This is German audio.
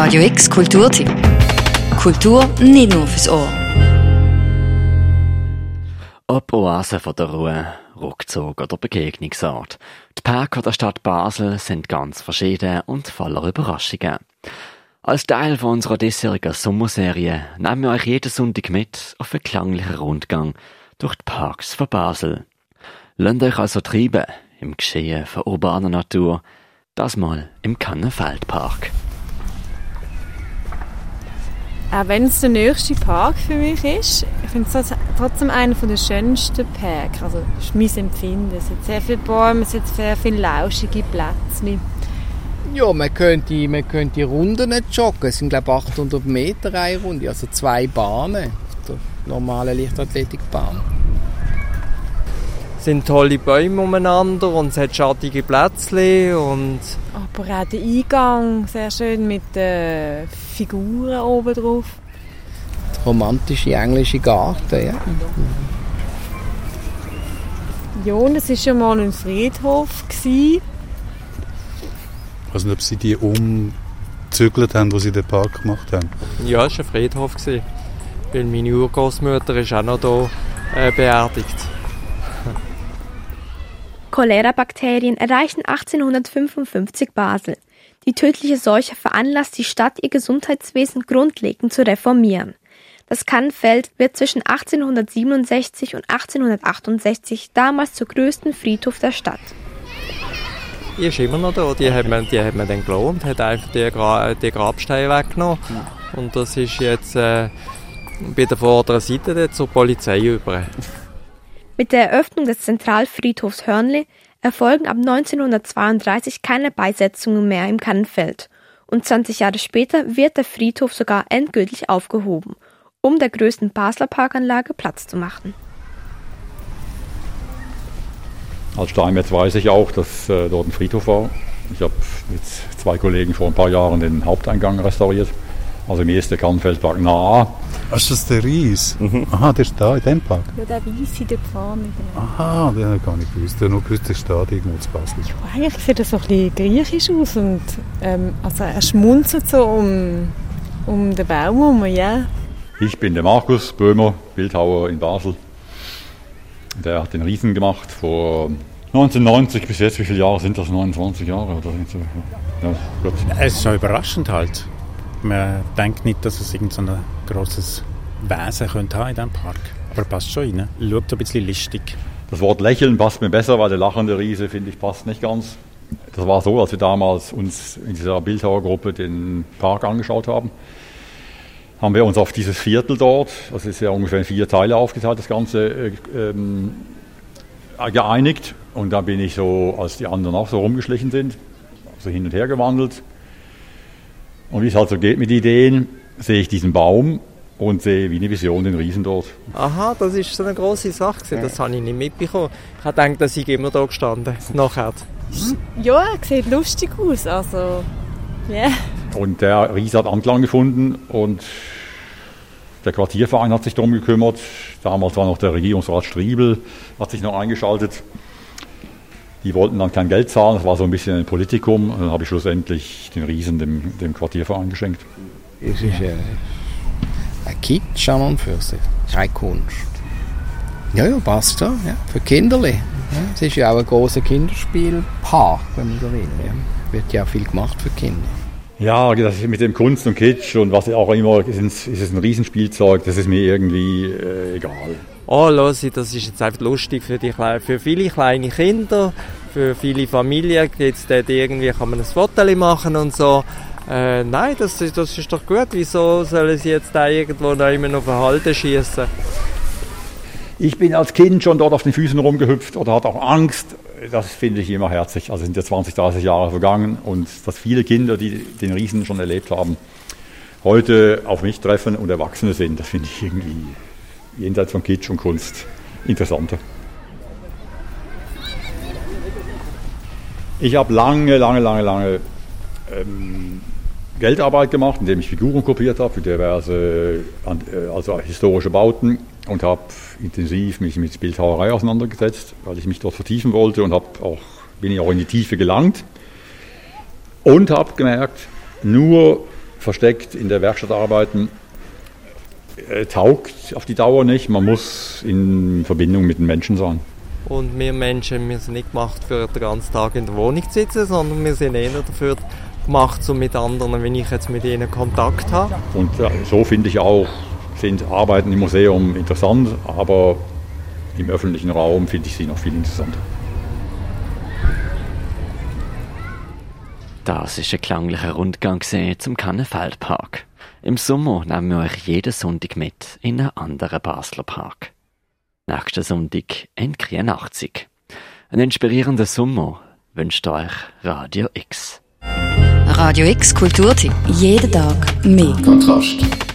Radio X Kulturtipp. Kultur nicht nur fürs Ohr. Ob Oase von der Ruhe, Rückzug oder Begegnungsort. Die Parks der Stadt Basel sind ganz verschieden und voller Überraschungen. Als Teil von unserer diesjährigen Sommerserie nehmen wir euch jeden Sonntag mit auf einen klanglichen Rundgang durch die Parks von Basel. Lasst euch also treiben im Geschehen von urbaner Natur, das mal im Kannenfeldpark. Auch wenn es der nächste Park für mich ist, ich finde es trotzdem einer der schönsten Parks. Also, das ist mein Empfinden. Es hat sehr viele Bäume, es hat sehr viele lauschige Plätze. Ja, man könnte, man könnte Runden joggen. Es sind, glaube ich, 800 Meter eine Runde, also zwei Bahnen. Der normale Leichtathletikbahn. Es sind tolle Bäume umeinander und es hat schattige Plätze und... Aber auch der Eingang sehr schön mit den Figuren oben drauf. Der romantische englische Garten, ja. Ja, und es war schon mal ein Friedhof. Gewesen. Ich weiß nicht, ob sie die umzügelt haben, wo sie den Park gemacht haben. Ja, es war ein Friedhof. Gewesen, weil meine Urgroßmutter ist auch noch hier äh, beerdigt. Cholera-Bakterien erreichen 1855 Basel. Die tödliche Seuche veranlasst die Stadt, ihr Gesundheitswesen grundlegend zu reformieren. Das Kannfeld wird zwischen 1867 und 1868 damals zur größten Friedhof der Stadt. Die ist immer noch da. Die hat man, die hat man dann gelohnt, hat einfach die, Gra die Grabsteine weggenommen. Und das ist jetzt äh, bei der vorderen Seite zur Polizei über. Mit der Eröffnung des Zentralfriedhofs Hörnli erfolgen ab 1932 keine Beisetzungen mehr im Kannenfeld. Und 20 Jahre später wird der Friedhof sogar endgültig aufgehoben, um der größten Basler Parkanlage Platz zu machen. Als Steinmetz weiß ich auch, dass äh, dort ein Friedhof war. Ich habe mit zwei Kollegen vor ein paar Jahren den Haupteingang restauriert. Also im ersten Kannfeldpark nah. Ach, ist das der Ries? Mhm. Aha, der ist da in dem Park? Ja, der Weiße, der vorne. Aha, den habe ich gar nicht gewusst. Ich habe nur gewusst, der steht irgendwo zu Basel. Ja, eigentlich sieht er so ein bisschen griechisch aus. Und, ähm, also er schmunzelt so um, um den Baum herum, ja. Ich bin der Markus Böhmer, Bildhauer in Basel. Der hat den Riesen gemacht vor 1990 bis jetzt. Wie viele Jahre sind das? 29 Jahre oder so? Ja, gut. Es ist schon überraschend halt. Man denkt nicht, dass es irgend so grosses Wesen könnte haben in diesem Park. Aber passt schon rein. Schaut ein bisschen listig. Das Wort lächeln passt mir besser, weil der lachende Riese, finde ich, passt nicht ganz. Das war so, als wir damals uns in dieser Bildhauergruppe den Park angeschaut haben, haben wir uns auf dieses Viertel dort, das ist ja ungefähr in vier Teile aufgeteilt, das Ganze, ähm, geeinigt. Und da bin ich so, als die anderen auch so rumgeschlichen sind, so hin und her gewandelt. Und wie es halt so geht mit Ideen, sehe ich diesen Baum und sehe wie eine Vision den Riesen dort. Aha, das ist so eine große Sache. Gewesen. Das habe ich nicht mitbekommen. Ich habe gedacht, dass ich immer da gestanden nachher. Ja, er sieht lustig aus. Also, yeah. Und der Riese hat Anklang gefunden und der Quartierverein hat sich darum gekümmert. Damals war noch der Regierungsrat Striebel, hat sich noch eingeschaltet. Die wollten dann kein Geld zahlen, das war so ein bisschen ein Politikum. Und dann habe ich schlussendlich den Riesen dem, dem Quartierverein geschenkt. Es ist äh, ein Kitsch an und für sich, keine Kunst. Ja, ja, passt ja, ja für Kinderle. Ja, es ist ja auch ein großer Kinderspielpark, wenn man so will. Ja. Wird ja auch viel gemacht für Kinder. Ja, das mit dem Kunst und Kitsch und was auch immer, ist, es ein Riesenspielzeug, das ist mir irgendwie äh, egal. Oh, los, das ist jetzt einfach lustig für, die, für viele kleine Kinder, für viele Familien dort irgendwie, kann man ein Foto machen und so. Äh, nein, das, das ist doch gut. Wieso sollen sie jetzt da irgendwo noch immer eine Halde schießen? Ich bin als Kind schon dort auf den Füßen rumgehüpft oder hatte auch Angst. Das finde ich immer herzig. Also sind ja 20, 30 Jahre vergangen und dass viele Kinder, die den Riesen schon erlebt haben, heute auf mich treffen und Erwachsene sind, das finde ich irgendwie jenseits von Kitsch und Kunst interessanter. Ich habe lange, lange, lange, lange ähm, Geldarbeit gemacht, indem ich Figuren kopiert habe für diverse äh, also historische Bauten und habe intensiv mich mit Bildhauerei auseinandergesetzt, weil ich mich dort vertiefen wollte und habe auch, bin ich auch in die Tiefe gelangt und habe gemerkt, nur versteckt in der Werkstatt arbeiten, äh, taugt auf die Dauer nicht. Man muss in Verbindung mit den Menschen sein. Und wir Menschen, wir sind nicht gemacht für den ganzen Tag in der Wohnung zu sitzen, sondern wir sind eher dafür gemacht, so mit anderen, wenn ich jetzt mit ihnen Kontakt habe. Und ja, so finde ich auch, sind Arbeiten im Museum interessant, aber im öffentlichen Raum finde ich sie noch viel interessanter. Das ist ein klanglicher Rundgang zum Kannenfeldpark. Im Sommer nehmen wir euch jeden Sonntag mit in einen anderen Basler Park. Nächsten Sonntag in 83. Ein inspirierender Sommer wünscht euch Radio X. Radio X Kulturtipp. Jeden Tag mehr. Kontrast.